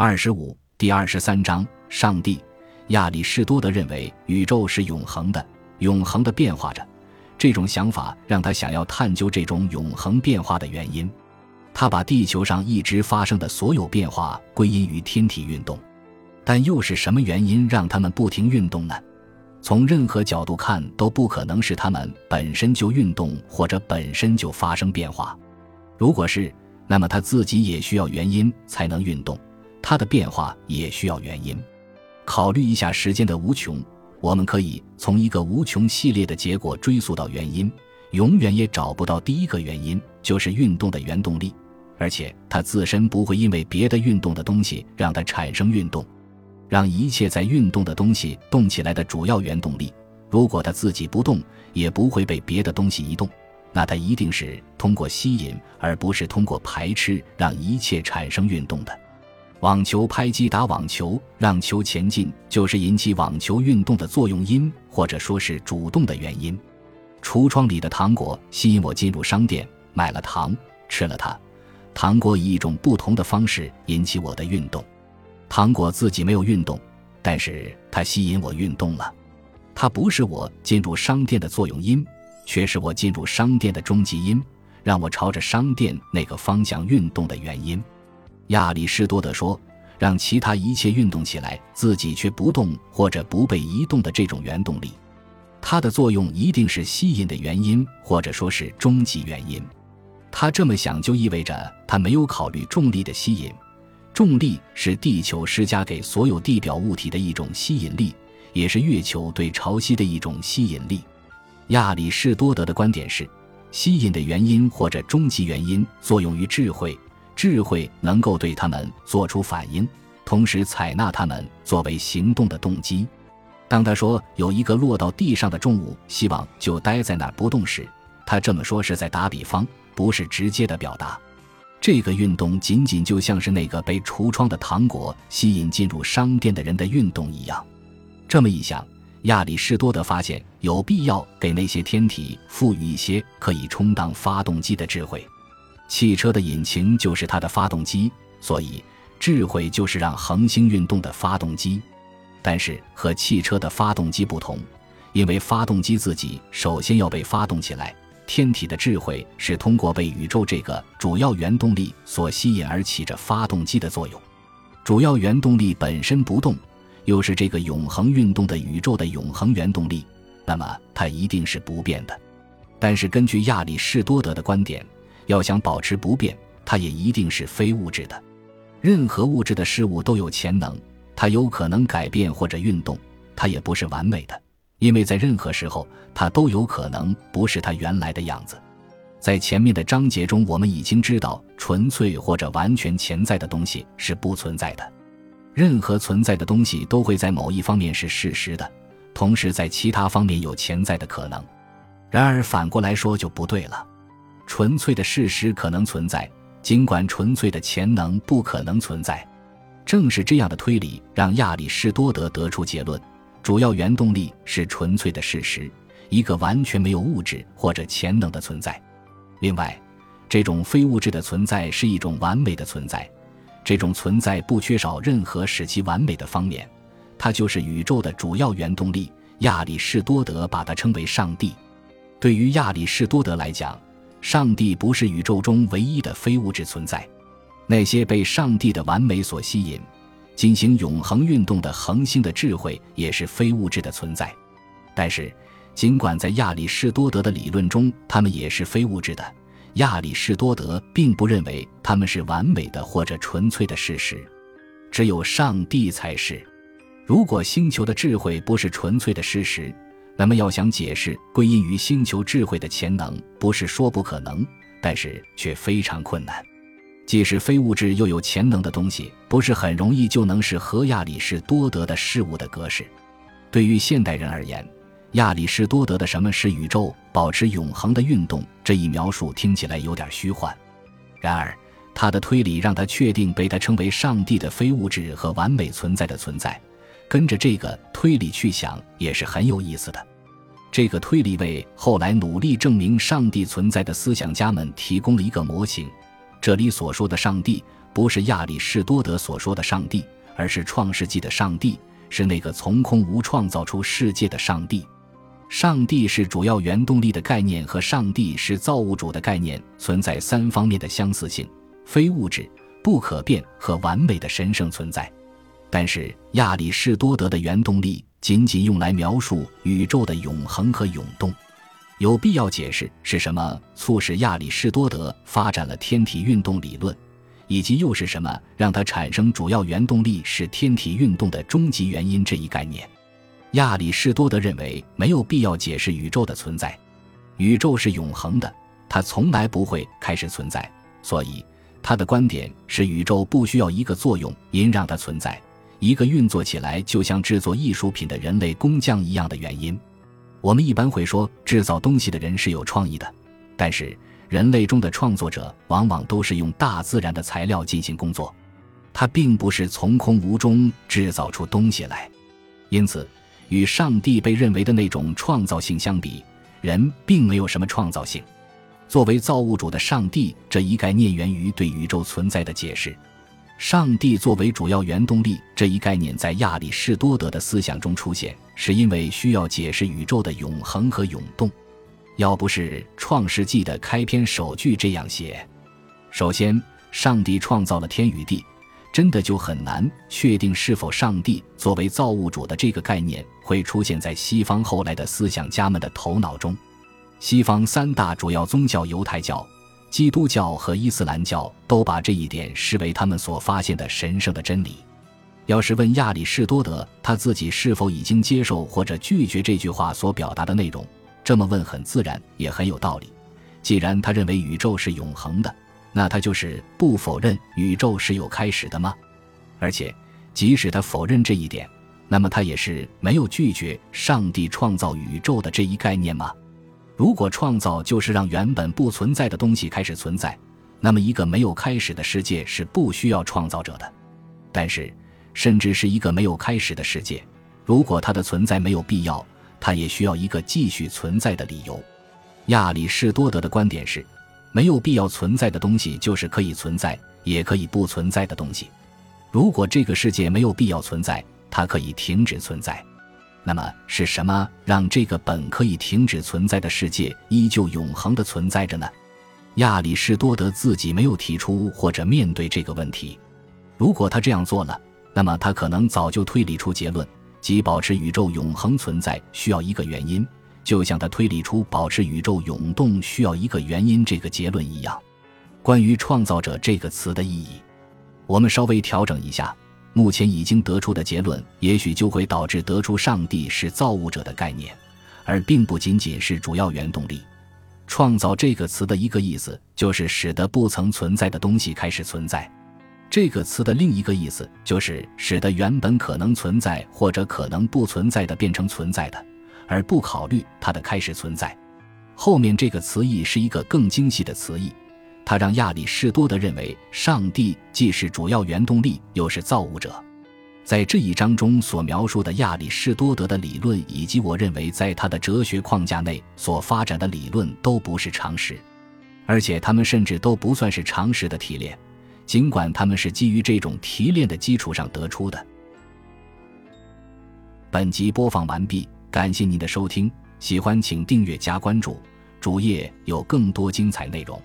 二十五第二十三章上帝。亚里士多德认为宇宙是永恒的，永恒的变化着。这种想法让他想要探究这种永恒变化的原因。他把地球上一直发生的所有变化归因于天体运动，但又是什么原因让他们不停运动呢？从任何角度看，都不可能是他们本身就运动或者本身就发生变化。如果是，那么他自己也需要原因才能运动，他的变化也需要原因。考虑一下时间的无穷，我们可以从一个无穷系列的结果追溯到原因，永远也找不到第一个原因，就是运动的原动力。而且它自身不会因为别的运动的东西让它产生运动，让一切在运动的东西动起来的主要原动力。如果它自己不动，也不会被别的东西移动，那它一定是通过吸引，而不是通过排斥，让一切产生运动的。网球拍击打网球，让球前进，就是引起网球运动的作用因，或者说是主动的原因。橱窗里的糖果吸引我进入商店，买了糖，吃了它。糖果以一种不同的方式引起我的运动，糖果自己没有运动，但是它吸引我运动了。它不是我进入商店的作用因，却是我进入商店的终极因，让我朝着商店那个方向运动的原因。亚里士多德说：“让其他一切运动起来，自己却不动或者不被移动的这种原动力，它的作用一定是吸引的原因，或者说是终极原因。”他这么想，就意味着他没有考虑重力的吸引。重力是地球施加给所有地表物体的一种吸引力，也是月球对潮汐的一种吸引力。亚里士多德的观点是：吸引的原因或者终极原因作用于智慧，智慧能够对他们做出反应，同时采纳他们作为行动的动机。当他说有一个落到地上的重物，希望就待在那儿不动时，他这么说是在打比方。不是直接的表达，这个运动仅仅就像是那个被橱窗的糖果吸引进入商店的人的运动一样。这么一想，亚里士多德发现有必要给那些天体赋予一些可以充当发动机的智慧。汽车的引擎就是它的发动机，所以智慧就是让恒星运动的发动机。但是和汽车的发动机不同，因为发动机自己首先要被发动起来。天体的智慧是通过被宇宙这个主要原动力所吸引而起着发动机的作用。主要原动力本身不动，又是这个永恒运动的宇宙的永恒原动力，那么它一定是不变的。但是根据亚里士多德的观点，要想保持不变，它也一定是非物质的。任何物质的事物都有潜能，它有可能改变或者运动，它也不是完美的。因为在任何时候，它都有可能不是它原来的样子。在前面的章节中，我们已经知道，纯粹或者完全潜在的东西是不存在的。任何存在的东西都会在某一方面是事实的，同时在其他方面有潜在的可能。然而反过来说就不对了，纯粹的事实可能存在，尽管纯粹的潜能不可能存在。正是这样的推理，让亚里士多德得出结论。主要原动力是纯粹的事实，一个完全没有物质或者潜能的存在。另外，这种非物质的存在是一种完美的存在，这种存在不缺少任何使其完美的方面，它就是宇宙的主要原动力。亚里士多德把它称为上帝。对于亚里士多德来讲，上帝不是宇宙中唯一的非物质存在，那些被上帝的完美所吸引。进行永恒运动的恒星的智慧也是非物质的存在，但是，尽管在亚里士多德的理论中，它们也是非物质的，亚里士多德并不认为它们是完美的或者纯粹的事实，只有上帝才是。如果星球的智慧不是纯粹的事实，那么要想解释归因于星球智慧的潜能，不是说不可能，但是却非常困难。既是非物质又有潜能的东西，不是很容易就能是和亚里士多德的事物的格式。对于现代人而言，亚里士多德的“什么是宇宙保持永恒的运动”这一描述听起来有点虚幻。然而，他的推理让他确定被他称为上帝的非物质和完美存在的存在。跟着这个推理去想也是很有意思的。这个推理为后来努力证明上帝存在的思想家们提供了一个模型。这里所说的上帝，不是亚里士多德所说的上帝，而是创世纪的上帝，是那个从空无创造出世界的上帝。上帝是主要原动力的概念和上帝是造物主的概念存在三方面的相似性：非物质、不可变和完美的神圣存在。但是亚里士多德的原动力仅仅用来描述宇宙的永恒和涌动。有必要解释是什么促使亚里士多德发展了天体运动理论，以及又是什么让他产生主要原动力是天体运动的终极原因这一概念。亚里士多德认为没有必要解释宇宙的存在，宇宙是永恒的，它从来不会开始存在，所以他的观点是宇宙不需要一个作用因让它存在，一个运作起来就像制作艺术品的人类工匠一样的原因。我们一般会说，制造东西的人是有创意的，但是人类中的创作者往往都是用大自然的材料进行工作，他并不是从空无中制造出东西来。因此，与上帝被认为的那种创造性相比，人并没有什么创造性。作为造物主的上帝这一概念源于对宇宙存在的解释。上帝作为主要原动力这一概念在亚里士多德的思想中出现，是因为需要解释宇宙的永恒和涌动。要不是《创世纪》的开篇首句这样写：“首先，上帝创造了天与地”，真的就很难确定是否上帝作为造物主的这个概念会出现在西方后来的思想家们的头脑中。西方三大主要宗教——犹太教。基督教和伊斯兰教都把这一点视为他们所发现的神圣的真理。要是问亚里士多德他自己是否已经接受或者拒绝这句话所表达的内容，这么问很自然，也很有道理。既然他认为宇宙是永恒的，那他就是不否认宇宙是有开始的吗？而且，即使他否认这一点，那么他也是没有拒绝上帝创造宇宙的这一概念吗？如果创造就是让原本不存在的东西开始存在，那么一个没有开始的世界是不需要创造者的。但是，甚至是一个没有开始的世界，如果它的存在没有必要，它也需要一个继续存在的理由。亚里士多德的观点是：没有必要存在的东西就是可以存在，也可以不存在的东西。如果这个世界没有必要存在，它可以停止存在。那么是什么让这个本可以停止存在的世界依旧永恒的存在着呢？亚里士多德自己没有提出或者面对这个问题。如果他这样做了，那么他可能早就推理出结论，即保持宇宙永恒存在需要一个原因，就像他推理出保持宇宙涌动需要一个原因这个结论一样。关于“创造者”这个词的意义，我们稍微调整一下。目前已经得出的结论，也许就会导致得出上帝是造物者的概念，而并不仅仅是主要原动力。创造这个词的一个意思就是使得不曾存在的东西开始存在。这个词的另一个意思就是使得原本可能存在或者可能不存在的变成存在的，而不考虑它的开始存在。后面这个词义是一个更精细的词义。他让亚里士多德认为，上帝既是主要原动力，又是造物者。在这一章中所描述的亚里士多德的理论，以及我认为在他的哲学框架内所发展的理论，都不是常识，而且他们甚至都不算是常识的提炼，尽管他们是基于这种提炼的基础上得出的。本集播放完毕，感谢您的收听，喜欢请订阅加关注，主页有更多精彩内容。